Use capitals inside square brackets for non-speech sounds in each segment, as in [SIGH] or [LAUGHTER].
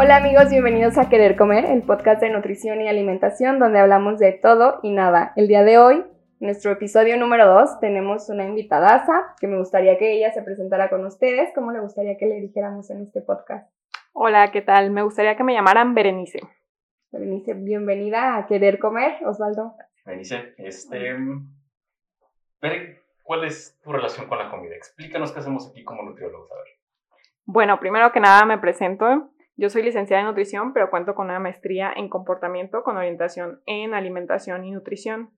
Hola amigos, bienvenidos a Querer Comer, el podcast de nutrición y alimentación donde hablamos de todo y nada. El día de hoy, nuestro episodio número 2, tenemos una invitadaza que me gustaría que ella se presentara con ustedes. ¿Cómo le gustaría que le dijéramos en este podcast? Hola, ¿qué tal? Me gustaría que me llamaran Berenice. Berenice, bienvenida a Querer Comer, Osvaldo. Berenice, este... Bere, ¿cuál es tu relación con la comida? Explícanos qué hacemos aquí como nutriólogos, a ver. Bueno, primero que nada me presento. Yo soy licenciada en nutrición, pero cuento con una maestría en comportamiento con orientación en alimentación y nutrición,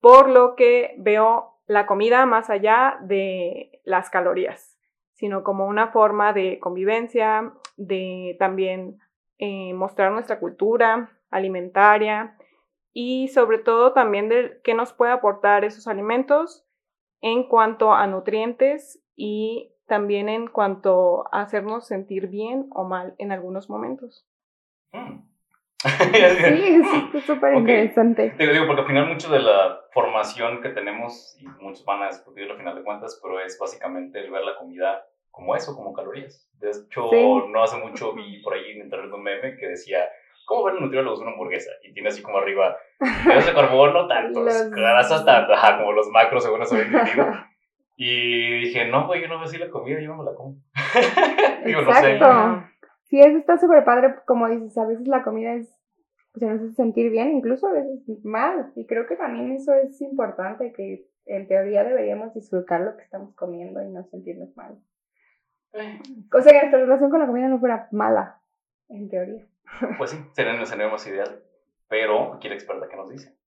por lo que veo la comida más allá de las calorías, sino como una forma de convivencia, de también eh, mostrar nuestra cultura alimentaria y sobre todo también de qué nos puede aportar esos alimentos en cuanto a nutrientes y también en cuanto a hacernos sentir bien o mal en algunos momentos. Mm. sí, es súper interesante. Digo, digo, porque al final mucho de la formación que tenemos, y muchos van a discutirlo al final de cuentas, pero es básicamente el ver la comida como eso, como calorías. De hecho, no hace mucho vi por ahí en internet un meme que decía, ¿cómo ver un nutriólogo una hamburguesa? Y tiene así como arriba, hidratos de carbono tantos, [LAUGHS] grasas tantas, como los macros según eso entendido. [LAUGHS] Y dije, no, güey, yo no veo así la comida, yo no me la como. [LAUGHS] Digo, Exacto. no sé. Sí, eso está súper padre, como dices, a veces la comida es, se nos hace sentir bien, incluso a veces mal. Y creo que también eso es importante, que en teoría deberíamos disfrutar lo que estamos comiendo y no sentirnos mal. Eh. O sea, que nuestra relación con la comida no fuera mala, en teoría. Pues sí, sería escenario más ideal. Pero aquí la experta que nos dice.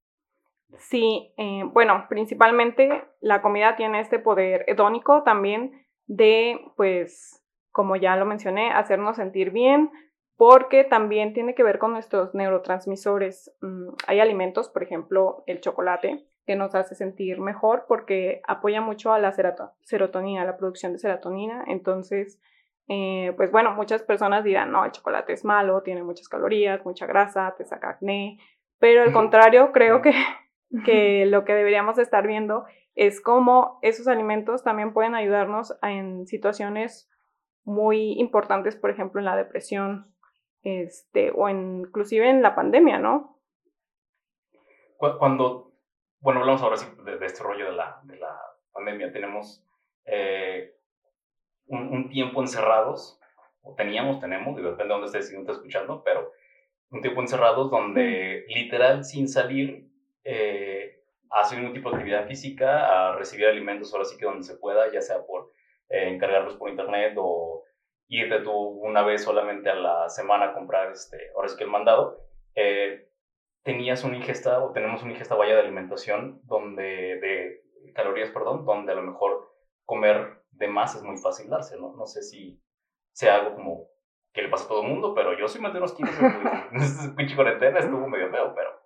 Sí, eh, bueno, principalmente la comida tiene este poder hedónico también de, pues, como ya lo mencioné, hacernos sentir bien, porque también tiene que ver con nuestros neurotransmisores. Mm, hay alimentos, por ejemplo, el chocolate, que nos hace sentir mejor porque apoya mucho a la serotonina, la producción de serotonina. Entonces, eh, pues bueno, muchas personas dirán, no, el chocolate es malo, tiene muchas calorías, mucha grasa, te saca acné, pero al contrario, creo que que lo que deberíamos estar viendo es cómo esos alimentos también pueden ayudarnos en situaciones muy importantes, por ejemplo, en la depresión, este, o inclusive en la pandemia, ¿no? Cuando, bueno, hablamos ahora sí de, este rollo de la, de la pandemia, tenemos eh, un, tiempo encerrados, o teníamos, tenemos, depende de dónde estés, si no estás escuchando, pero un tiempo encerrados donde literal sin salir eh, a hacer un tipo de actividad física, a recibir alimentos ahora sí que donde se pueda, ya sea por eh, encargarlos por internet o irte tú una vez solamente a la semana a comprar, este, ahora sí que el mandado, eh, tenías una ingesta o tenemos una ingesta vaya de alimentación donde, de calorías, perdón, donde a lo mejor comer de más es muy fácil darse, ¿no? No sé si sea algo como que le pasa a todo el mundo, pero yo soy más de unos kilos en [LAUGHS] pinche cuarentena, estuvo medio feo, pero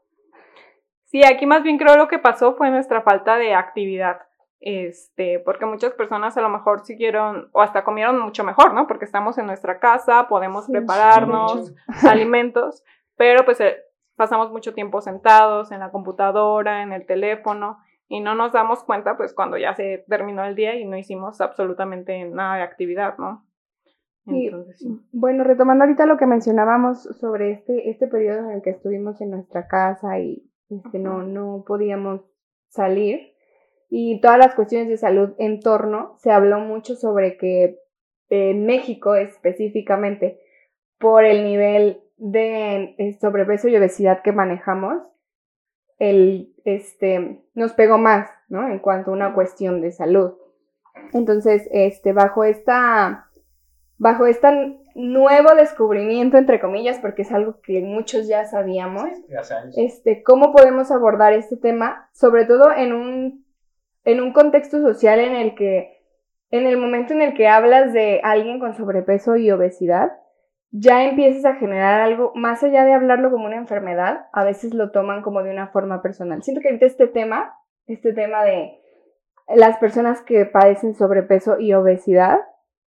Sí, aquí más bien creo lo que pasó fue nuestra falta de actividad. Este, porque muchas personas a lo mejor siguieron o hasta comieron mucho mejor, ¿no? Porque estamos en nuestra casa, podemos prepararnos [LAUGHS] alimentos, pero pues eh, pasamos mucho tiempo sentados en la computadora, en el teléfono y no nos damos cuenta pues cuando ya se terminó el día y no hicimos absolutamente nada de actividad, ¿no? Entonces, sí. Bueno, retomando ahorita lo que mencionábamos sobre este, este periodo en el que estuvimos en nuestra casa y este, no, no podíamos salir. Y todas las cuestiones de salud en torno, se habló mucho sobre que en México específicamente, por el nivel de eh, sobrepeso y obesidad que manejamos, el, este, nos pegó más, ¿no? En cuanto a una cuestión de salud. Entonces, este, bajo esta, bajo esta nuevo descubrimiento, entre comillas, porque es algo que muchos ya sabíamos. Este, ¿Cómo podemos abordar este tema? Sobre todo en un, en un contexto social en el que, en el momento en el que hablas de alguien con sobrepeso y obesidad, ya empiezas a generar algo, más allá de hablarlo como una enfermedad, a veces lo toman como de una forma personal. Siento que ahorita este tema, este tema de las personas que padecen sobrepeso y obesidad,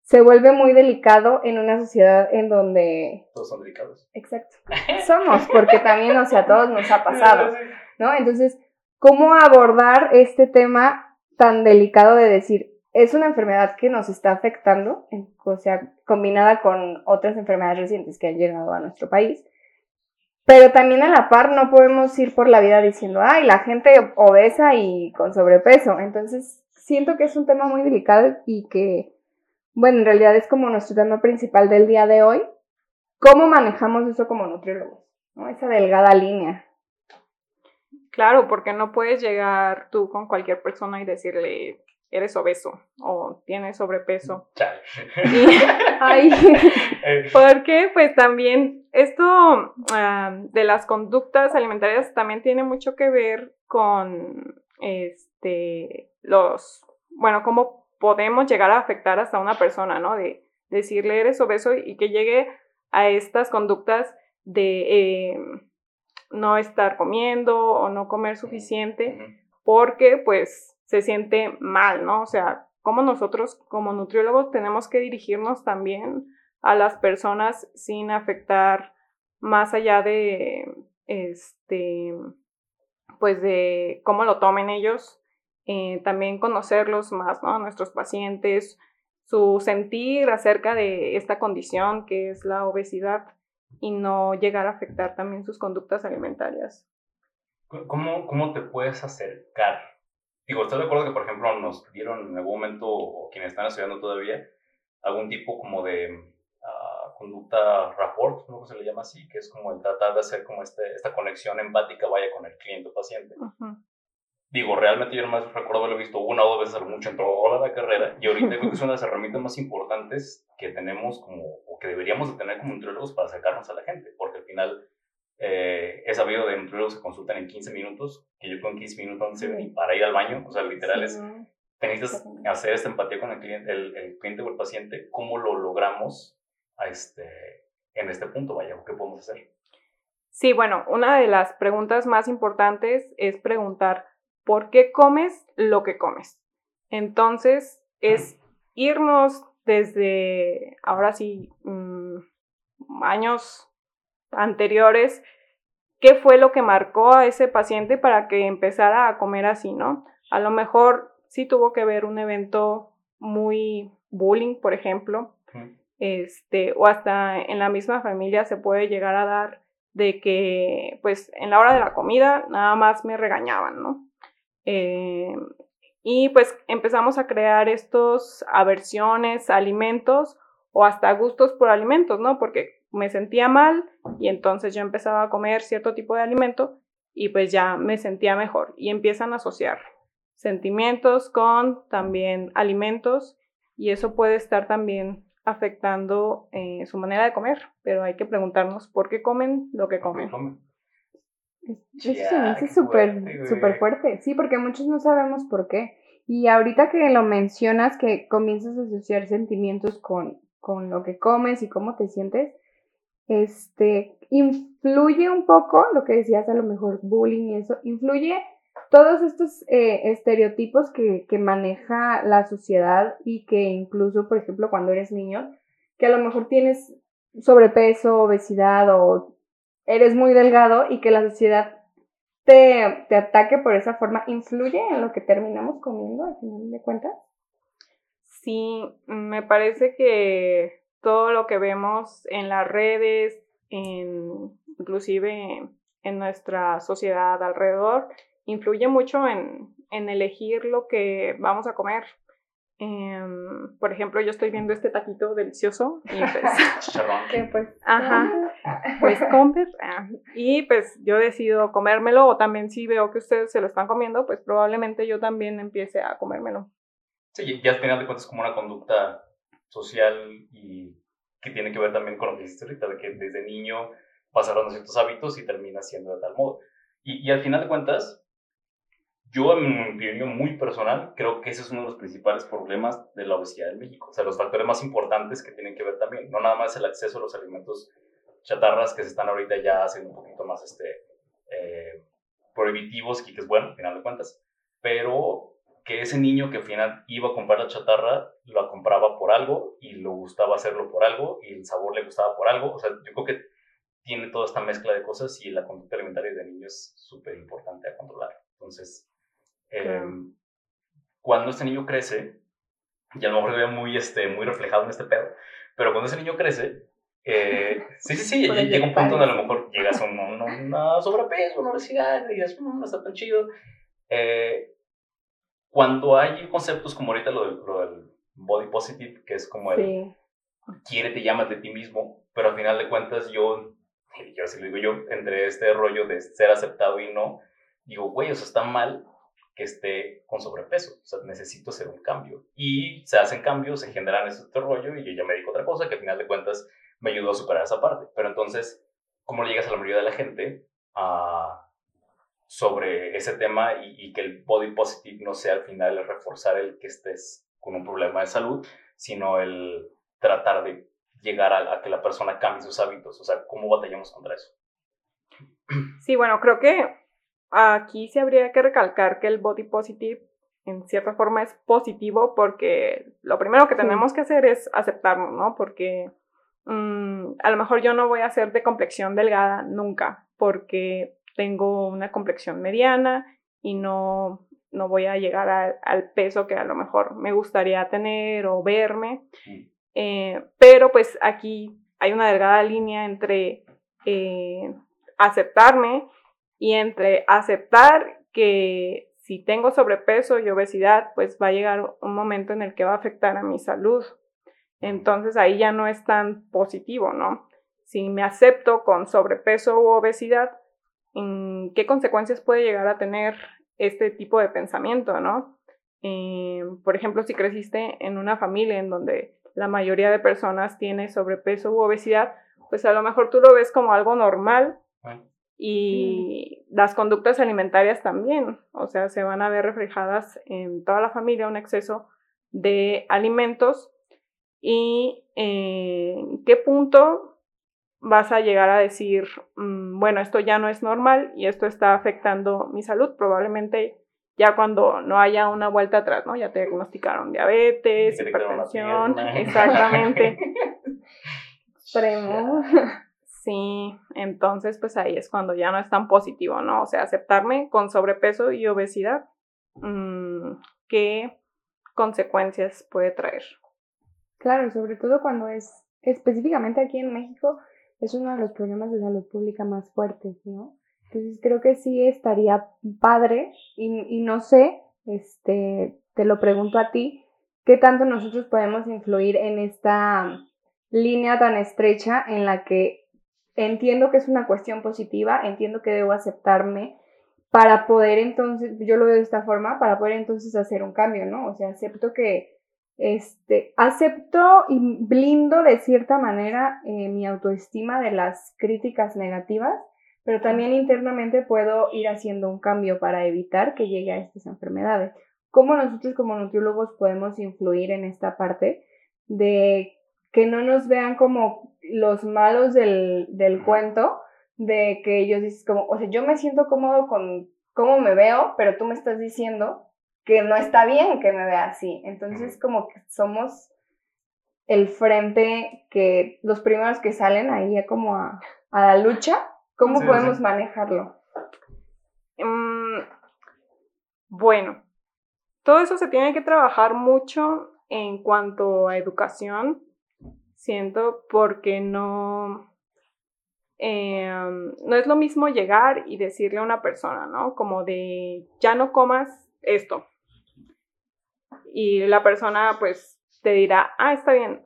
se vuelve muy delicado en una sociedad en donde... Todos son delicados. Exacto. Somos, porque también, o sea, a todos nos ha pasado, [LAUGHS] ¿no? Entonces, ¿cómo abordar este tema tan delicado de decir, es una enfermedad que nos está afectando, o sea, combinada con otras enfermedades recientes que han llegado a nuestro país. Pero también a la par no podemos ir por la vida diciendo, ay, la gente obesa y con sobrepeso. Entonces, siento que es un tema muy delicado y que, bueno, en realidad es como nuestro tema principal del día de hoy. ¿Cómo manejamos eso como nutriólogos? ¿no? Esa delgada línea. Claro, porque no puedes llegar tú con cualquier persona y decirle, eres obeso o tienes sobrepeso. Y, [LAUGHS] porque pues también esto ah, de las conductas alimentarias también tiene mucho que ver con este los, bueno, cómo podemos llegar a afectar hasta una persona, ¿no? De decirle eres obeso y que llegue a estas conductas de eh, no estar comiendo o no comer suficiente porque pues se siente mal, ¿no? O sea, como nosotros como nutriólogos tenemos que dirigirnos también a las personas sin afectar más allá de, este, pues de cómo lo tomen ellos, eh, también conocerlos más, ¿no? Nuestros pacientes, su sentir acerca de esta condición que es la obesidad y no llegar a afectar también sus conductas alimentarias. ¿Cómo, cómo te puedes acercar Digo, ¿estás de acuerdo que, por ejemplo, nos dieron en algún momento, o quienes están estudiando todavía, algún tipo como de uh, conducta rapport, ¿no? se le llama así, que es como el tratar de hacer como este, esta conexión empática vaya con el cliente o paciente. Digo, realmente yo más recuerdo haberlo visto una o dos veces mucho en toda la carrera y ahorita creo que es una de las herramientas más importantes que tenemos como, o que deberíamos de tener como nutriólogos para acercarnos a la gente, porque al final eh, he sabido de nutriólogos que consultan en 15 minutos, que yo con 15 minutos no sé para ir al baño, o sea, literal es, necesitas hacer esta empatía con el cliente, el, cliente o el paciente, ¿cómo lo logramos a este, en este punto, vaya, qué podemos hacer? Sí, bueno, una de las preguntas más importantes es preguntar, ¿por qué comes lo que comes? Entonces, es irnos desde, ahora sí, mm, años anteriores, qué fue lo que marcó a ese paciente para que empezara a comer así, ¿no? A lo mejor sí tuvo que ver un evento muy bullying, por ejemplo, este, o hasta en la misma familia se puede llegar a dar de que, pues, en la hora de la comida nada más me regañaban, ¿no? Eh, y pues empezamos a crear estos aversiones, alimentos o hasta gustos por alimentos, ¿no? Porque me sentía mal y entonces yo empezaba a comer cierto tipo de alimento y pues ya me sentía mejor y empiezan a asociar sentimientos con también alimentos y eso puede estar también afectando eh, su manera de comer, pero hay que preguntarnos por qué comen lo que comen. Eso se me hace súper súper fuerte, sí, porque muchos no sabemos por qué. Y ahorita que lo mencionas, que comienzas a asociar sentimientos con, con lo que comes y cómo te sientes, este, influye un poco, lo que decías a lo mejor bullying y eso, influye todos estos eh, estereotipos que, que, maneja la sociedad y que incluso, por ejemplo, cuando eres niño, que a lo mejor tienes sobrepeso, obesidad o eres muy delgado y que la sociedad te, te ataque por esa forma, ¿influye en lo que terminamos comiendo al final de cuentas? Sí, me parece que todo lo que vemos en las redes, en, inclusive en nuestra sociedad alrededor, influye mucho en, en elegir lo que vamos a comer. Em, por ejemplo, yo estoy viendo este taquito delicioso y pues, [LAUGHS] pues ajá, pues [LAUGHS] comer ah, y pues yo decido comérmelo o también si veo que ustedes se lo están comiendo, pues probablemente yo también empiece a comérmelo. Sí, ya al final de cuentas es como una conducta social y que tiene que ver también con lo que dijiste ahorita, de que desde niño pasaron ciertos hábitos y termina siendo de tal modo. Y, y al final de cuentas, yo en mi opinión muy personal, creo que ese es uno de los principales problemas de la obesidad en México. O sea, los factores más importantes que tienen que ver también, no nada más el acceso a los alimentos chatarras que se están ahorita ya haciendo un poquito más este, eh, prohibitivos, y que es bueno, al final de cuentas, pero que ese niño que al final iba a comprar la chatarra, lo compraba por algo y lo gustaba hacerlo por algo y el sabor le gustaba por algo. O sea, yo creo que tiene toda esta mezcla de cosas y la conducta alimentaria de niño es súper importante a controlar. Entonces, em, cuando este niño crece, y a lo mejor se ve muy, este, muy reflejado en este pedo, pero cuando ese niño crece, eh, sí, sí, sí, llega un punto donde a lo mejor llegas a un, una sobrepeso, una obesidad, y dices, mm, no está tan chido. Eh, cuando hay conceptos como ahorita lo del, lo del body positive, que es como el sí. quiere te llamas de ti mismo, pero al final de cuentas yo, yo así lo digo yo, entre este rollo de ser aceptado y no, digo, güey, eso está mal que esté con sobrepeso, o sea, necesito hacer un cambio. Y se hacen cambios, se generan este rollo y yo ya me digo otra cosa que al final de cuentas me ayudó a superar esa parte. Pero entonces, ¿cómo le llegas a la mayoría de la gente a sobre ese tema y, que el body positive no sea al final el reforzar el que estés con un problema de salud, sino el tratar de llegar a, que la persona cambie sus hábitos. O sea, ¿cómo batallamos contra eso? Sí, bueno, creo que aquí sí habría que recalcar que el body positive en cierta forma es positivo porque lo primero que tenemos que hacer es aceptarnos, ¿no? Porque mm, a lo mejor yo no voy a ser de complexión delgada nunca porque tengo una complexión mediana y no, no voy a llegar al peso que a lo mejor me gustaría tener o verme. Eh, pero pues aquí hay una delgada línea entre eh, aceptarme y entre aceptar que si tengo sobrepeso y obesidad, pues va a llegar un momento en el que va a afectar a mi salud. Entonces ahí ya no es tan positivo, ¿no? Si me acepto con sobrepeso u obesidad, qué consecuencias puede llegar a tener este tipo de pensamiento, ¿no? Eh, por ejemplo, si creciste en una familia en donde la mayoría de personas tiene sobrepeso u obesidad, pues a lo mejor tú lo ves como algo normal y las conductas alimentarias también, o sea, se van a ver reflejadas en toda la familia un exceso de alimentos y eh, en qué punto vas a llegar a decir, mm, bueno, esto ya no es normal y esto está afectando mi salud, probablemente ya cuando no haya una vuelta atrás, ¿no? Ya te diagnosticaron diabetes, hipertensión, exactamente. [LAUGHS] Extremo. Sí, entonces pues ahí es cuando ya no es tan positivo, ¿no? O sea, aceptarme con sobrepeso y obesidad, mm, ¿qué consecuencias puede traer? Claro, sobre todo cuando es específicamente aquí en México, es uno de los problemas de salud pública más fuertes, ¿no? Entonces creo que sí estaría padre y, no sé, este, te lo pregunto a ti, ¿qué tanto nosotros podemos influir en esta línea tan estrecha en la que entiendo que es una cuestión positiva, entiendo que debo aceptarme para poder entonces, yo lo veo de esta forma, para poder entonces hacer un cambio, ¿no? O sea, acepto que este, acepto y blindo de cierta manera eh, mi autoestima de las críticas negativas, pero también internamente puedo ir haciendo un cambio para evitar que llegue a estas enfermedades. ¿Cómo nosotros como nutriólogos podemos influir en esta parte de que no nos vean como los malos del, del cuento, de que ellos dicen como, o sea, yo me siento cómodo con cómo me veo, pero tú me estás diciendo que no está bien que me vea así. Entonces, como que somos el frente que los primeros que salen ahí como a, la lucha, ¿cómo podemos manejarlo? Mm, bueno, todo eso se tiene que trabajar mucho en cuanto a educación, siento, porque no, em, no es lo mismo llegar y decirle a una persona, ¿no? Como de, ya no comas esto, y la persona pues te dirá, ah, está bien,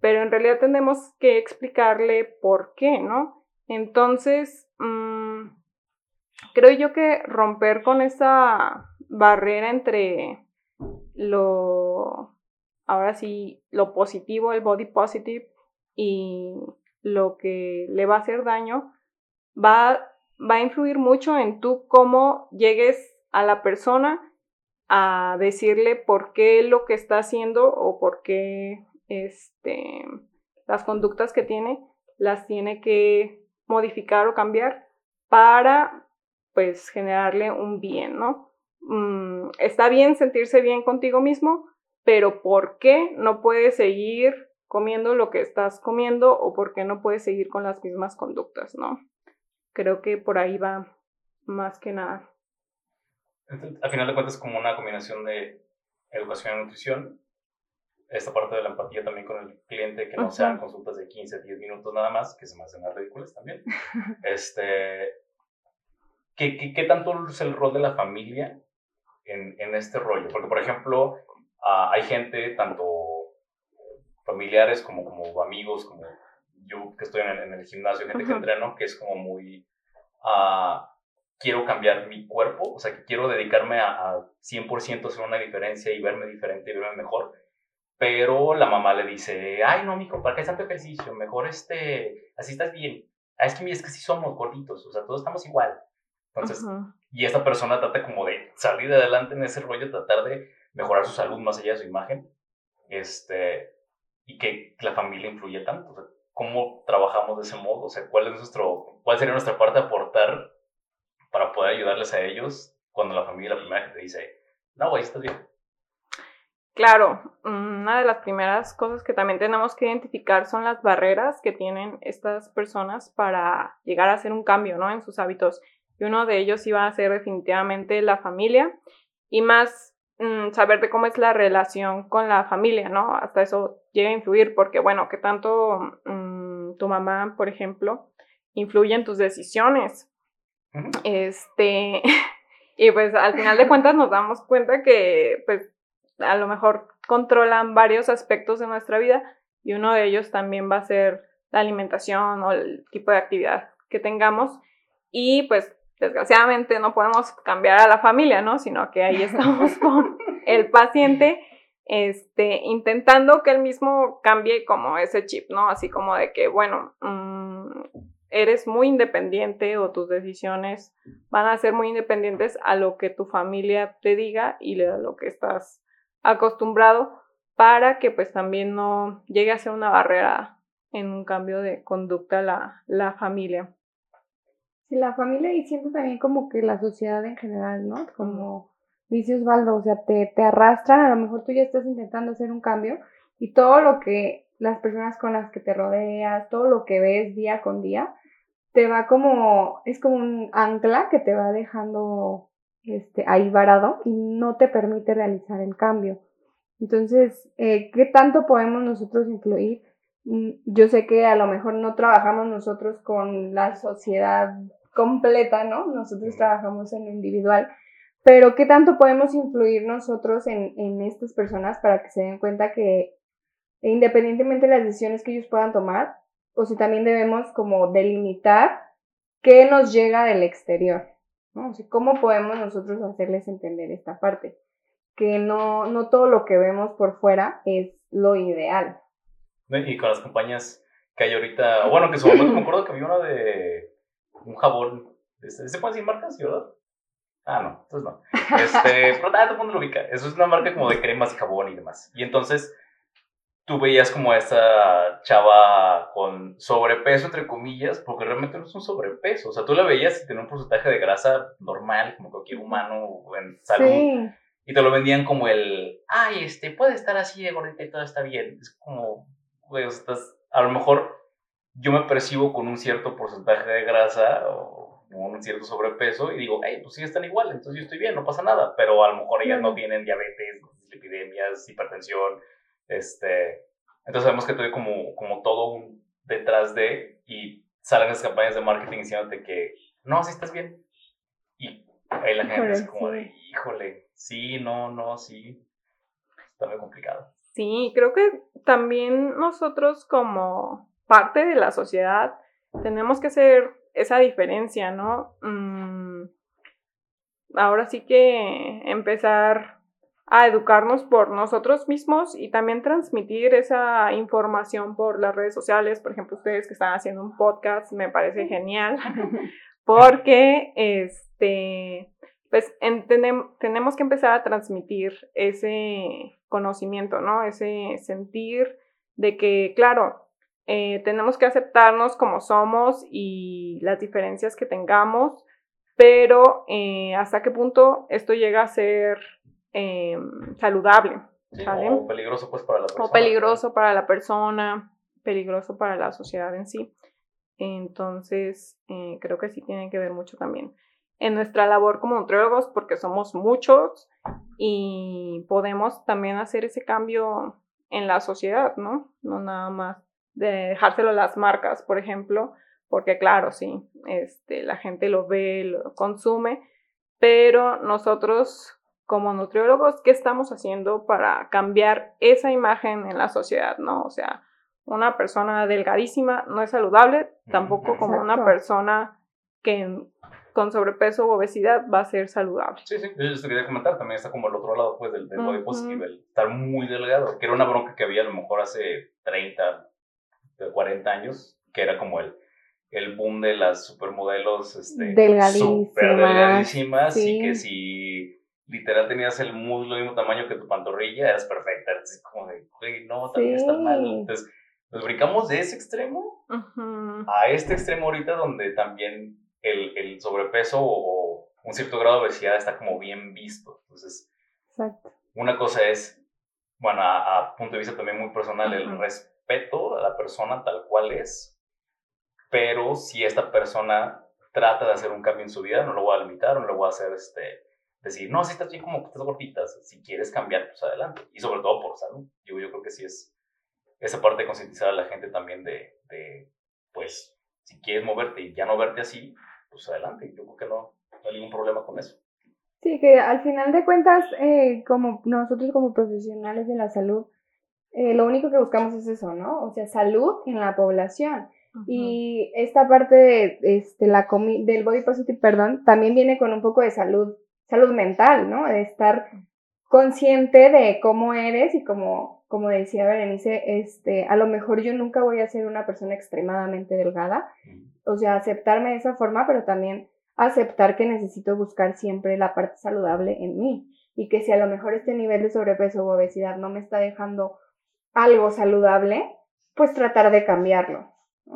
pero en realidad tenemos que explicarle por qué, ¿no? Entonces, mm, creo yo que romper con esa barrera entre lo, ahora sí, lo positivo, el body positive, y lo que le va a hacer daño, va, va a influir mucho en tú cómo llegues a la persona a decirle por qué lo que está haciendo o por qué este, las conductas que tiene las tiene que modificar o cambiar para pues generarle un bien, ¿no? Mm, está bien sentirse bien contigo mismo, pero ¿por qué no puedes seguir comiendo lo que estás comiendo o por qué no puedes seguir con las mismas conductas, ¿no? Creo que por ahí va más que nada al final de cuentas, como una combinación de educación y nutrición, esta parte de la empatía también con el cliente, que no sean consultas de 15, 10 minutos nada más, que se me hacen ridículas también. [LAUGHS] este, ¿qué, qué, qué tanto es el rol de la familia en, en este rollo? Porque, por ejemplo, ah, hay gente, tanto familiares como, como amigos, como yo que estoy en el, en el gimnasio, gente que entreno, que es como muy... Uh, quiero cambiar mi cuerpo, o sea, que quiero dedicarme a, a 100% hacer una diferencia y verme diferente y verme mejor. Pero la mamá le dice, ay, no, mijo, ¿para qué tanto ejercicio? Mejor este, así estás bien. Ah, es que, es que sí somos gorditos, o sea, todos estamos igual. Entonces, y esta persona trata como de salir adelante en ese rollo, tratar de mejorar su salud más allá de su imagen. Este, y que la familia influye tanto. O sea, ¿Cómo trabajamos de ese modo? O sea, ¿cuál, es nuestro, ¿cuál sería nuestra parte de aportar para poder ayudarles a ellos cuando la familia la primera que te dice, no, güey, estás bien? Claro, una de las primeras cosas que también tenemos que identificar son las barreras que tienen estas personas para llegar a hacer un cambio ¿no? en sus hábitos. Y uno de ellos iba a ser definitivamente la familia y más mm, saber de cómo es la relación con la familia, ¿no? Hasta eso llega a influir porque, bueno, que tanto mm, tu mamá, por ejemplo, influye en tus decisiones. Este, [LAUGHS] y pues al final de cuentas nos damos cuenta que pues a lo mejor controlan varios aspectos de nuestra vida y uno de ellos también va a ser la alimentación o el tipo de actividad que tengamos y pues desgraciadamente no podemos cambiar a la familia, ¿no? Sino que ahí estamos [LAUGHS] con el paciente este, intentando que él mismo cambie como ese chip, ¿no? Así como de que, bueno, mm, eres muy independiente o tus decisiones van a ser muy independientes a lo que tu familia te diga y a lo que estás acostumbrado para que pues también no llegue a ser una barrera en un cambio de conducta la, la familia. Sí, la familia y siento también como que la sociedad en general, ¿no? Como dice Osvaldo, o sea, te, te arrastran, a lo mejor tú ya estás intentando hacer un cambio y todo lo que las personas con las que te rodeas, todo lo que ves día con día, te va como, es como un ancla que te va dejando este, ahí varado y no te permite realizar el cambio. Entonces, eh, ¿qué tanto podemos nosotros influir? Mm, yo sé que a lo mejor no trabajamos nosotros con la sociedad completa, ¿no? Nosotros trabajamos en lo individual, pero ¿qué tanto podemos influir nosotros en, en estas personas para que se den cuenta que independientemente de las decisiones que ellos puedan tomar, o si también debemos como delimitar qué nos llega del exterior? ¿no? ¿Cómo podemos nosotros hacerles entender esta parte? Que no, no todo lo que vemos por fuera es lo ideal. Y con las compañías que hay ahorita, bueno, que su momento me acuerdo que había una de un jabón, ¿se puede decir marcas, verdad? Ah, no, entonces no. Este, [LAUGHS] pero todo el mundo lo ubica. Eso es una marca como de cremas y jabón y demás. Y entonces tú veías como a esta chava con sobrepeso, entre comillas, porque realmente no es un sobrepeso. O sea, tú la veías y tenía un porcentaje de grasa normal, como cualquier humano en salud. Y te lo vendían como el, ay, este, puede estar así de gordita y todo está bien. Es como, güey, estás, a lo mejor yo me percibo con un cierto porcentaje de grasa o un cierto sobrepeso y digo, hey, pues sí están igual, entonces yo estoy bien, no pasa nada. Pero a lo mejor ellas no tienen diabetes, epidemias, hipertensión este, entonces sabemos que tuve como, como todo un detrás de y salen las campañas de marketing diciéndote que no, si estás bien. Y ahí la gente es como de, híjole, sí, no, no, sí. Está muy complicado. Sí, creo que también nosotros como parte de la sociedad tenemos que hacer esa diferencia, ¿no? Mm, ahora sí que empezar a educarnos por nosotros mismos y también transmitir esa información por las redes sociales. Por ejemplo, ustedes que están haciendo un podcast, me parece genial, [LAUGHS] porque este, pues tenemos que empezar a transmitir ese conocimiento, ¿no? Ese sentir de que, claro, eh, tenemos que aceptarnos como somos y las diferencias que tengamos, pero eh, hasta qué punto esto llega a ser eh, saludable. O peligroso pues para la persona. O peligroso para la persona, peligroso para la sociedad en sí. Entonces, eh, creo que sí tiene que ver mucho también en nuestra labor como nutriólogos, porque somos muchos y podemos también hacer ese cambio en la sociedad, ¿no? No nada más de dejárselo a las marcas, por ejemplo, porque claro, sí, este, la gente lo ve, lo consume, pero nosotros como nutriólogos, ¿qué estamos haciendo para cambiar esa imagen en la sociedad, no? O sea, una persona delgadísima no es saludable, tampoco como una persona que con sobrepeso o obesidad va a ser saludable. Sí, sí, yo te quería comentar, también está como el otro lado pues del, body positive, el estar muy delgado, que era una bronca que había a lo mejor hace 30, 40 años, que era como el, el boom de las supermodelos este, delgadísimas, super delgadísimas y que si literal tenías el muslo del mismo tamaño que tu pantorrilla, eras perfecta, es como de, güey, no, también está mal. Entonces, nos brincamos de ese extremo a este extremo ahorita donde también el, el sobrepeso o, un cierto grado de obesidad está como bien visto. Entonces, una cosa es, bueno, a, punto de vista también muy personal, el respeto a la persona tal cual es, pero si esta persona trata de hacer un cambio en su vida, no lo voy a limitar, no lo voy a hacer este, decir, no, si estás bien como que estás gordita, si quieres cambiar, pues adelante. Y sobre todo por salud. Yo, yo creo que sí es esa parte de concientizar a la gente también de, de, pues, si quieres moverte y ya no verte así, pues adelante. Yo creo que no, hay ningún problema con eso. Sí, que al final de cuentas, eh, como nosotros como profesionales de la salud, eh, lo único que buscamos es eso, ¿no? O sea, salud en la población. Y esta parte de, este, la del body positive, perdón, también viene con un poco de salud, salud mental, ¿no? De estar consciente de cómo eres y como como decía Berenice, este, a lo mejor yo nunca voy a ser una persona extremadamente delgada, o sea, aceptarme de esa forma, pero también aceptar que necesito buscar siempre la parte saludable en mí. Y que si a lo mejor este nivel de sobrepeso o obesidad no me está dejando algo saludable, pues tratar de cambiarlo,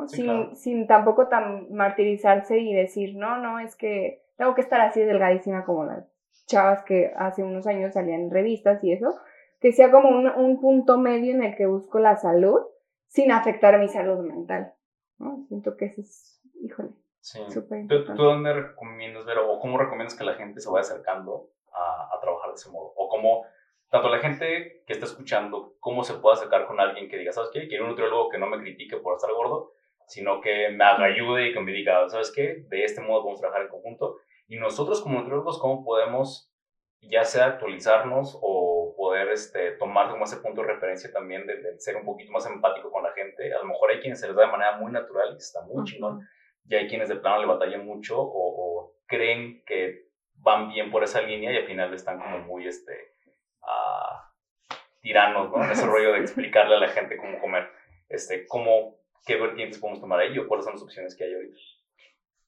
sin, sin tampoco tan martirizarse y decir, no, no, es que tengo que estar así delgadísima como las chavas que hace unos años salían en revistas y eso, que sea como un, un, punto medio en el que busco la salud sin afectar mi salud mental. ¿no? Siento que eso es, híjole. Sí. ¿Tú, ¿Tú, dónde recomiendas ver o cómo recomiendas que la gente se vaya acercando a, a, trabajar de ese modo? O cómo, tanto la gente que está escuchando, cómo se puede acercar con alguien que diga, ¿sabes qué? Quiero un nutriólogo que no me critique por estar gordo, sino que me haga ayude y que me diga, ¿sabes qué? De este modo a trabajar en conjunto. Y nosotros como nutriólogos, ¿cómo podemos ya sea actualizarnos o poder este, tomar como ese punto de referencia también de, ser un poquito más empático con la gente. A lo mejor hay quienes se les da de manera muy natural y está muy chingón, y hay quienes de plano le batallan mucho o, creen que van bien por esa línea y al final están como muy este, uh, tiranos, ¿no? En ese rollo de [LAUGHS] explicarle a la gente cómo comer, este, cómo, qué vertientes podemos tomar ahí o cuáles son las opciones que hay ahorita.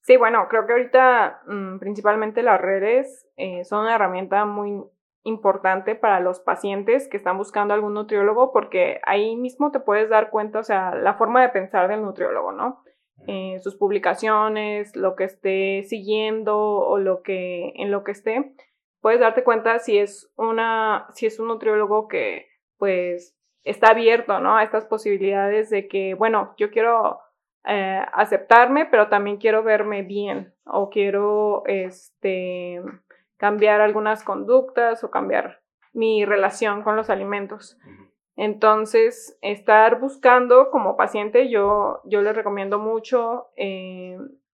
Sí, bueno, creo que ahorita mm, principalmente las redes eh, son una herramienta muy importante para los pacientes que están buscando algún nutriólogo porque ahí mismo te puedes dar cuenta, o sea, la forma de pensar del nutriólogo, ¿no? Eh, sus publicaciones, lo que esté siguiendo o lo que en lo que esté, puedes darte cuenta si es una si es un nutriólogo que pues está abierto, ¿no? A estas posibilidades de que, bueno, yo quiero eh, aceptarme, pero también quiero verme bien o quiero este, cambiar algunas conductas o cambiar mi relación con los alimentos. Entonces, estar buscando como paciente, yo, yo les recomiendo mucho eh,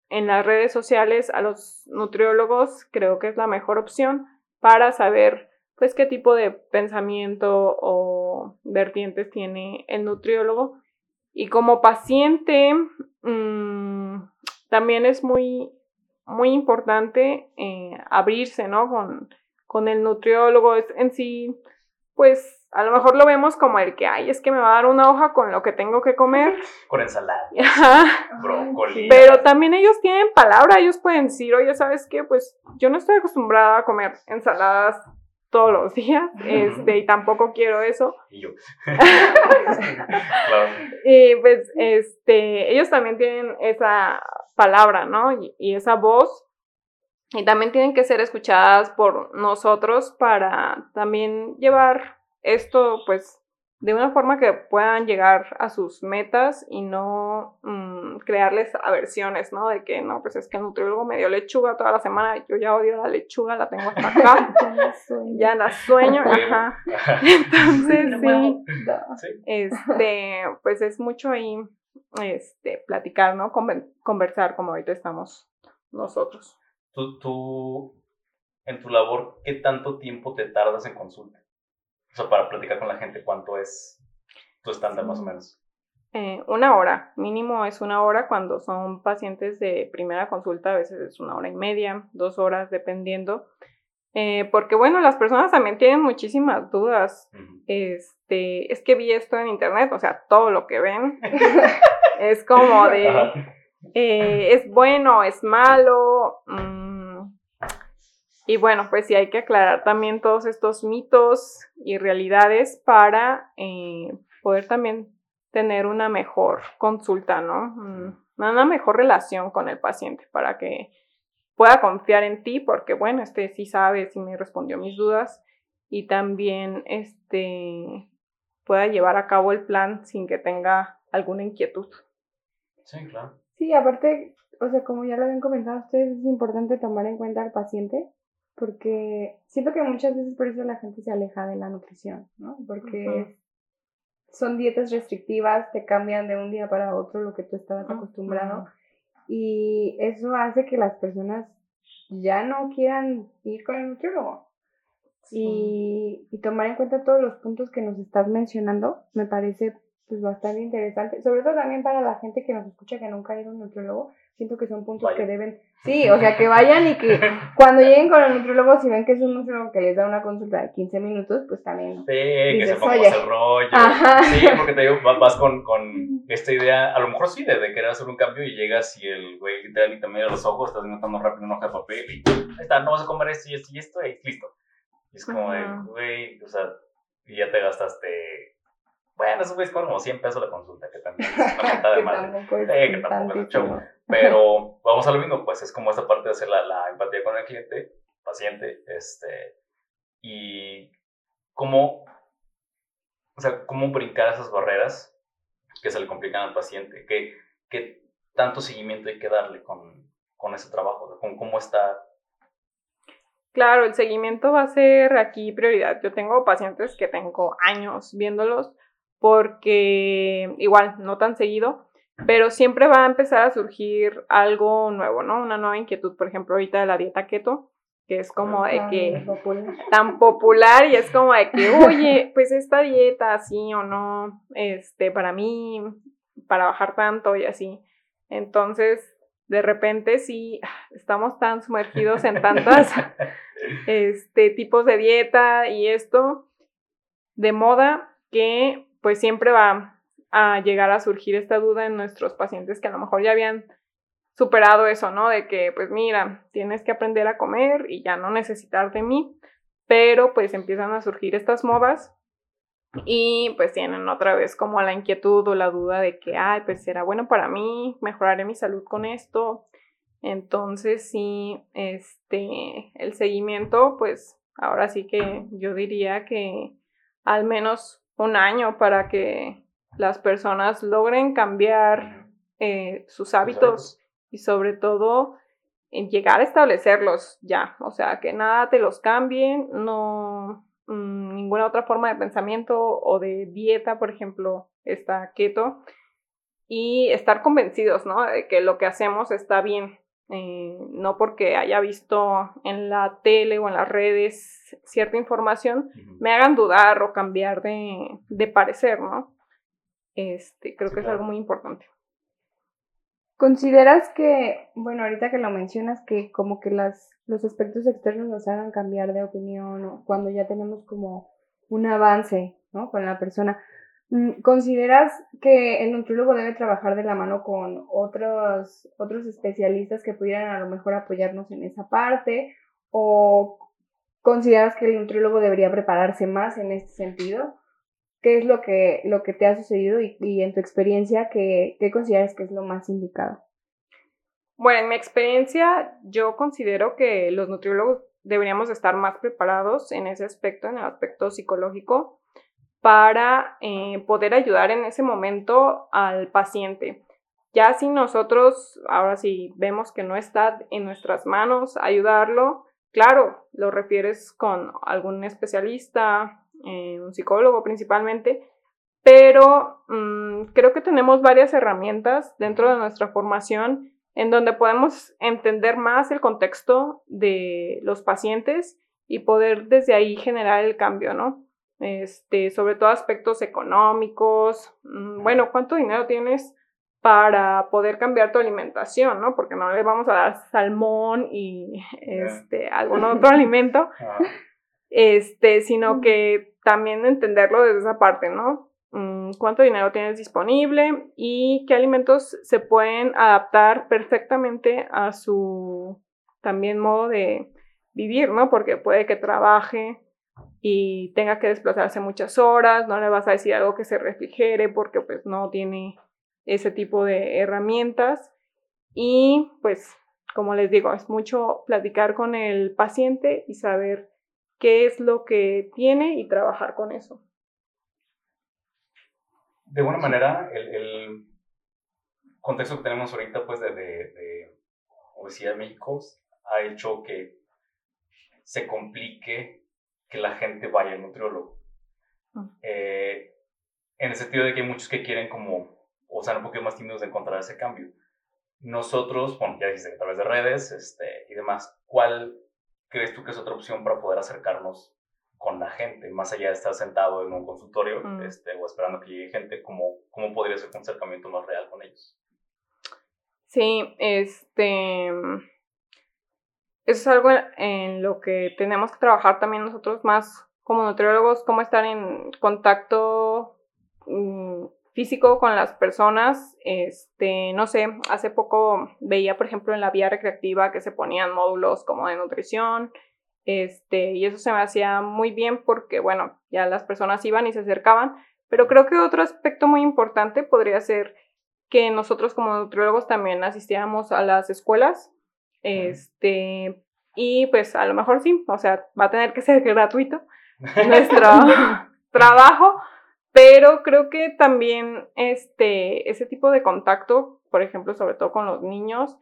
en las redes sociales a los nutriólogos, creo que es la mejor opción para saber pues qué tipo de pensamiento o vertientes tiene el nutriólogo y como paciente, mm, también es muy, muy importante eh, abrirse, ¿no? Con, con el nutriólogo es en sí, pues a lo mejor lo vemos como el que, ay, es que me va a dar una hoja con lo que tengo que comer. [LAUGHS] Con ensalada. [LAUGHS] Brócoli. Pero también ellos tienen palabra, ellos pueden decir, oye, ¿sabes qué? Pues yo no estoy acostumbrada a comer ensaladas todos los días, este, y tampoco quiero eso. Y yo. [LAUGHS] Y pues, este, ellos también tienen esa palabra, ¿no? Y, esa voz, y también tienen que ser escuchadas por nosotros para también llevar esto, pues, de una forma que puedan llegar a sus metas y no mm, crearles aversiones, ¿no? De que no, pues es que el nutriólogo me dio lechuga toda la semana, yo ya odio la lechuga, la tengo hasta acá, [LAUGHS] ya la sueño, ajá. [LAUGHS] Entonces, sí, este, pues es mucho ahí, este, platicar, ¿no? conversar como ahorita estamos nosotros. Tú, tú, en tu labor, ¿qué tanto tiempo te tardas en consulta? O sea, para platicar con la gente, ¿cuánto es tu estándar más o menos? Eh, una hora, mínimo es una hora cuando son pacientes de primera consulta, a veces es una hora y media, dos horas, dependiendo. Eh, porque bueno, las personas también tienen muchísimas dudas. Este, es que vi esto en internet, o sea, todo lo que ven [LAUGHS] es como de, eh, es bueno, es malo. Mm, y bueno, pues sí hay que aclarar también todos estos mitos y realidades para eh, poder también tener una mejor consulta, ¿no? Mm, una mejor relación con el paciente para que pueda confiar en ti, porque bueno, este sí sabe, sí me respondió mis dudas y también este pueda llevar a cabo el plan sin que tenga alguna inquietud. Sí, claro. Sí, aparte, o sea, como ya lo habían comentado ustedes, es importante tomar en cuenta al paciente porque siento que muchas veces por eso la gente se aleja de la nutrición, ¿no? Porque son dietas restrictivas, te cambian de un día para otro lo que tú estabas acostumbrado y eso hace que las personas ya no quieran ir con el nutriólogo. Y, y tomar en cuenta todos los puntos que nos estás mencionando me parece pues bastante interesante, sobre todo también para la gente que nos escucha que nunca ha ido a un nutriólogo, siento que son puntos que deben, sí, o sea, que vayan y que [LAUGHS] cuando lleguen con el nutriólogo, si ven que es un nutriólogo que les da una consulta de 15 minutos, pues también. Sí, que se ponga el rollo. Sí, porque te digo, vas con, con esta idea, a lo mejor sí, de, querer hacer un cambio y llegas y el güey literal te mira los ojos, estás notando rápido una hoja de papel y ahí está, no vas a comer esto y esto y esto y listo. Y es como de, güey, o sea, y ya te gastaste bueno, eso es como 100 pesos la consulta, que también es una [LAUGHS] de madre. que tampoco es show. Pero vamos a lo mismo, pues es como esta parte de hacer la, la empatía con el cliente, paciente, este, y cómo, o sea, cómo brincar esas barreras que se le complican al paciente, qué, qué tanto seguimiento hay que darle con, con ese trabajo, con cómo está Claro, el seguimiento va a ser aquí prioridad. Yo tengo pacientes que tengo años viéndolos porque igual, no tan seguido, pero siempre va a empezar a surgir algo nuevo, ¿no? Una nueva inquietud, por ejemplo, ahorita de la dieta keto, que es como de que tan popular y es como de que, [LAUGHS] oye, pues esta dieta, sí o no, este, para mí, para bajar tanto y así. Entonces, de repente sí, estamos tan sumergidos en tantas [LAUGHS] este, tipos de dieta y esto de moda que pues siempre va a llegar a surgir esta duda en nuestros pacientes que a lo mejor ya habían superado eso, ¿no? De que, pues mira, tienes que aprender a comer y ya no necesitar de mí, pero pues empiezan a surgir estas modas y pues tienen otra vez como la inquietud o la duda de que, ay, pues será bueno para mí, mejoraré mi salud con esto. Entonces, sí, este, el seguimiento, pues ahora sí que yo diría que al menos un año para que las personas logren cambiar eh, sus hábitos y sobre todo en llegar a establecerlos ya, o sea, que nada te los cambien, no mm, ninguna otra forma de pensamiento o de dieta, por ejemplo, está keto y estar convencidos, ¿no? De que lo que hacemos está bien, eh, no porque haya visto en la tele o en las redes cierta información, me hagan dudar o cambiar de, de parecer, ¿no? Este, creo que es algo muy importante. ¿Consideras que, bueno, ahorita que lo mencionas, que como que las, los aspectos externos nos hagan cambiar de opinión o cuando ya tenemos como un avance, ¿no? Con la persona, Mm, ¿Consideras que el nutriólogo debe trabajar de la mano con otros, otros especialistas que pudieran a lo mejor apoyarnos en esa parte? ¿O consideras que el nutriólogo debería prepararse más en este sentido? ¿Qué es lo que, lo que te ha sucedido y, en tu experiencia, ¿qué, ¿qué consideras que es lo más indicado? Bueno, en mi experiencia, yo considero que los nutriólogos deberíamos estar más preparados en ese aspecto, en el aspecto psicológico, para eh, poder ayudar en ese momento al paciente. Ya si nosotros, ahora sí vemos que no está en nuestras manos ayudarlo, claro, lo refieres con algún especialista, eh, un psicólogo principalmente, pero mm, creo que tenemos varias herramientas dentro de nuestra formación en donde podemos entender más el contexto de los pacientes y poder desde ahí generar el cambio, ¿no? Este, sobre todo aspectos económicos, mm, bueno, ¿cuánto dinero tienes para poder cambiar tu alimentación, ¿no? Porque no le vamos a dar salmón y este, algún otro [LAUGHS] alimento, este, sino que también entenderlo desde esa parte, ¿no? Mm, cuánto dinero tienes disponible y qué alimentos se pueden adaptar perfectamente a su también modo de vivir, ¿no? Porque puede que trabaje y tenga que desplazarse muchas horas, no le vas a decir algo que se refrigere porque pues no tiene ese tipo de herramientas. Y pues, como les digo, es mucho platicar con el paciente y saber qué es lo que tiene y trabajar con eso. De alguna manera, el, contexto que tenemos ahorita pues de, de, obesidad en México ha hecho que se complique que la gente vaya al nutriólogo. Ah. Eh, en el sentido de que hay muchos que quieren como o sea, un poquito más tímidos de encontrar ese cambio. Nosotros, bueno, ya dijiste, a través de redes este, y demás, ¿cuál crees tú que es otra opción para poder acercarnos con la gente, más allá de estar sentado en un consultorio mm. este, o esperando que llegue gente, ¿cómo, ¿cómo podría ser un acercamiento más real con ellos? Sí, este... Eso es algo en lo que tenemos que trabajar también nosotros más como nutriólogos, cómo estar en contacto mm, físico con las personas. Este, no sé, hace poco veía, por ejemplo, en la vía recreativa que se ponían módulos como de nutrición. Este, y eso se me hacía muy bien porque, bueno, ya las personas iban y se acercaban. Pero creo que otro aspecto muy importante podría ser que nosotros como nutriólogos también asistiéramos a las escuelas. Este, y pues a lo mejor sí, o sea, va a tener que ser [LAUGHS] gratuito [LAUGHS] nuestro trabajo, pero creo que también este, ese tipo de contacto, por ejemplo, sobre todo con los niños,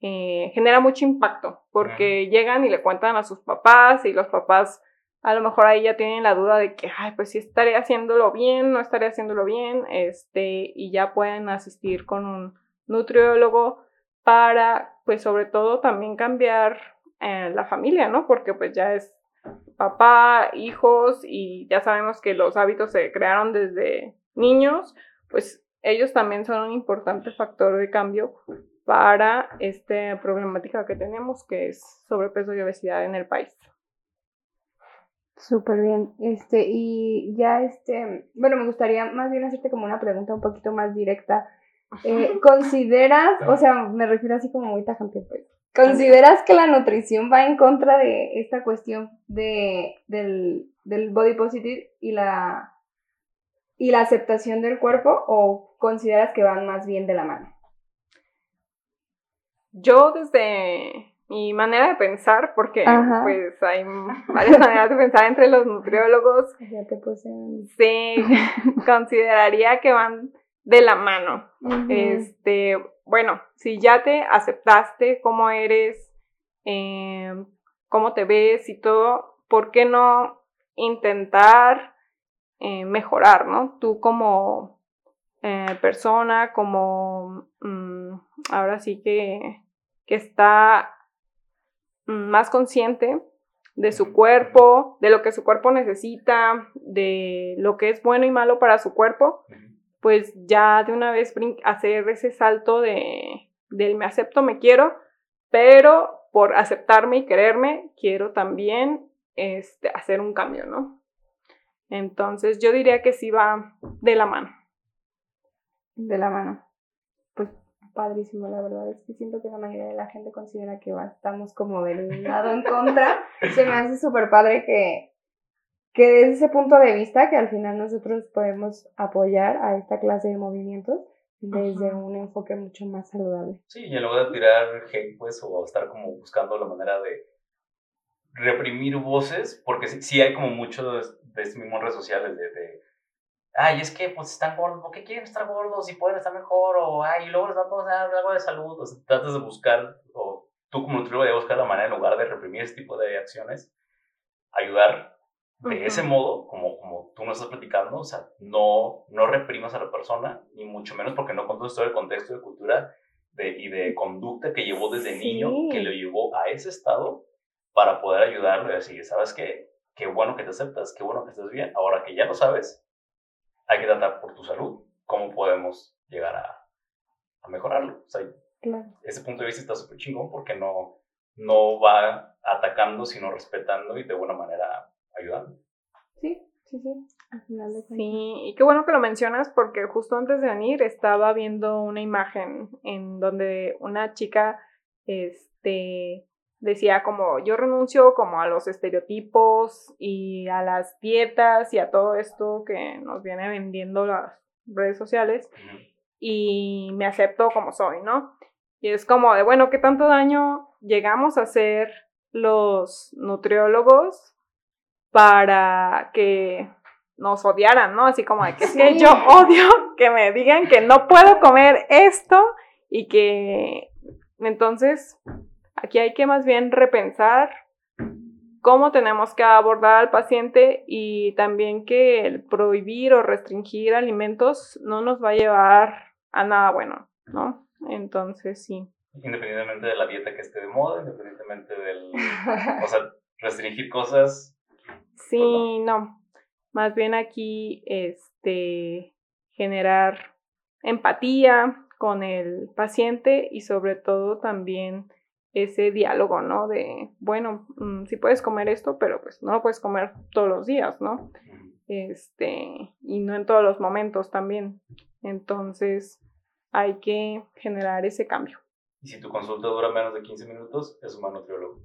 eh, genera mucho impacto, porque llegan y le cuentan a sus papás y los papás a lo mejor ahí ya tienen la duda de que, ay, pues sí estaré haciéndolo bien, no estaré haciéndolo bien, este, y ya pueden asistir con un nutriólogo para, pues sobre todo también cambiar eh, la familia, ¿no? Porque pues ya es papá, hijos, y ya sabemos que los hábitos se crearon desde niños, pues ellos también son un importante factor de cambio para esta problemática que tenemos, que es sobrepeso y obesidad en el país. Súper bien. Este, y ya este, bueno, me gustaría más bien hacerte como una pregunta un poquito más directa. Eh, [LAUGHS] ¿Consideras, o sea, me refiero así como muy tajante, pues, ¿Consideras que la nutrición va en contra de esta cuestión de, del, body positive y la, y la aceptación del cuerpo o consideras que van más bien de la mano? Yo desde mi manera de pensar, porque pues hay varias [LAUGHS] maneras de pensar entre los nutriólogos, ya te puse... sí, [LAUGHS] consideraría que van de la mano. Este, bueno, si ya te aceptaste cómo eres, em, cómo te ves y todo, ¿por qué no intentar eh, mejorar, ¿no? Tú como eh, persona, como mm, ahora sí que, que está más consciente de su cuerpo, de lo que su cuerpo necesita, de lo que es bueno y malo para su cuerpo, pues ya de una vez hacer ese salto de, del me acepto, me quiero, pero por aceptarme y quererme, quiero también este, hacer un cambio, ¿no? Entonces yo diría que sí va de la mano. De la mano. Pues padrísimo, la verdad es que siento que la mayoría de la gente considera que va, estamos como del [LAUGHS] lado en contra. Se me hace súper padre que que desde ese punto de vista que al final nosotros podemos apoyar a esta clase de movimientos desde un enfoque mucho más saludable. Sí, y en lugar de tirar hate, pues, o estar como buscando la manera de reprimir voces, porque sí, hay como mucho de, estos mismos redes sociales, de, ay, es que pues están gordos, ¿por qué quieren estar gordos y pueden estar mejor? O, ay, y luego les vamos a dar algo de salud. O sea, tratas de buscar, o tú como nutriólogo de buscar la manera en lugar de reprimir ese tipo de acciones, ayudar de ese modo, como, como tú nos estás platicando, o sea, no, no reprimas a la persona, ni mucho menos porque no conoces todo el contexto de cultura de, y de conducta que llevó desde niño, que lo llevó a ese estado para poder ayudarlo y decir, ¿sabes qué? Qué bueno que te aceptas, qué bueno que estés bien. Ahora que ya lo sabes, hay que tratar por tu salud. ¿Cómo podemos llegar a, a mejorarlo? O sea, ese punto de vista está súper chingón porque no, no va atacando, sino respetando y de buena manera ayudando. Sí, sí, sí. Sí, y qué bueno que lo mencionas porque justo antes de venir estaba viendo una imagen en donde una chica este, decía como yo renuncio como a los estereotipos y a las dietas y a todo esto que nos viene vendiendo las redes sociales y me acepto como soy, ¿no? Y es como de, bueno, ¿qué tanto daño llegamos a hacer los nutriólogos para que nos odiaran, ¿no? Así como de que es que yo odio que me digan que no puedo comer esto y que entonces Aquí hay que más bien repensar cómo tenemos que abordar al paciente y también que el prohibir o restringir alimentos no nos va a llevar a nada bueno, ¿no? Entonces sí. Independientemente de la dieta que esté de moda, independientemente del... o sea, restringir cosas. Sí, no. Más bien aquí, este, generar empatía con el paciente y sobre todo también ese diálogo, ¿no? De, bueno, mm, sí puedes comer esto, pero pues no lo puedes comer todos los días, ¿no? Este, y no en todos los momentos también. Entonces, hay que generar ese cambio. Y si tu consulta dura menos de 15 minutos, es un mal nutriólogo.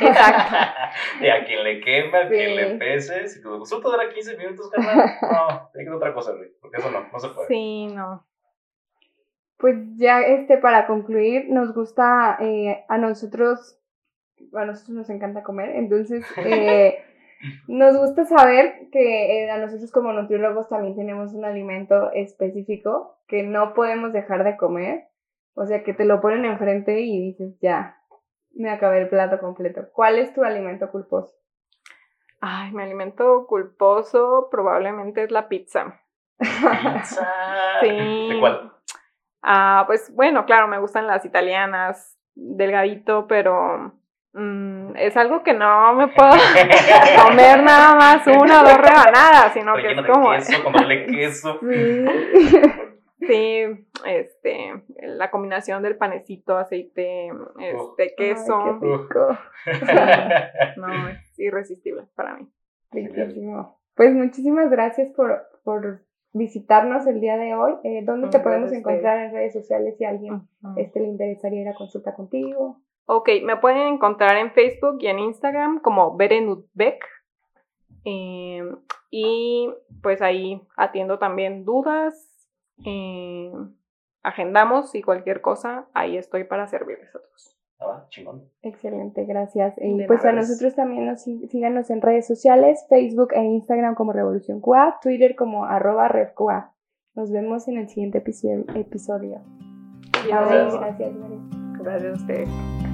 Exacto. [LAUGHS] y a quien le queme, a quien le pese, si tu consulta dura 15 minutos, carnal, no, hay que otra cosa, porque eso no, no se puede. Sí, no pues ya este para concluir, nos gusta eh, a nosotros, a nosotros nos encanta comer, entonces [LAUGHS] eh, nos gusta saber que eh, a nosotros como nutriólogos también tenemos un alimento específico que no podemos dejar de comer, o sea que te lo ponen enfrente y dices ya, me acabé el plato completo. ¿Cuál es tu alimento culposo? Ay, mi alimento culposo probablemente es la pizza. ¿Pizza? [LAUGHS] sí. ¿De cuál? Ah, pues bueno, claro, me gustan las italianas, delgadito, pero mm, es algo que no me puedo [LAUGHS] comer nada más una o dos rebanadas, sino que es como... Queso, comerle queso. Sí. [LAUGHS] este, la combinación del panecito, aceite, este, queso. Ay, qué rico. [LAUGHS] no, [LAUGHS] es irresistible para mí. Riquísimo. Pues muchísimas gracias por, por visitarnos el día de hoy. Eh, ¿Dónde te podemos encontrar en redes sociales si a alguien este, le interesaría ir a consulta contigo? Ok, me pueden encontrar en Facebook y en Instagram como Berenutbeck. Eh, y pues ahí atiendo también dudas, eh, agendamos y cualquier cosa, ahí estoy para servirles a todos. Ah, chingón. Excelente, gracias. Y pues a nosotros también nos síganos en redes sociales, Facebook e Instagram como Revolución QA, Twitter como arroba RevQA. Nos vemos en el siguiente episodio. Gracias. Gracias, María. Gracias a ustedes.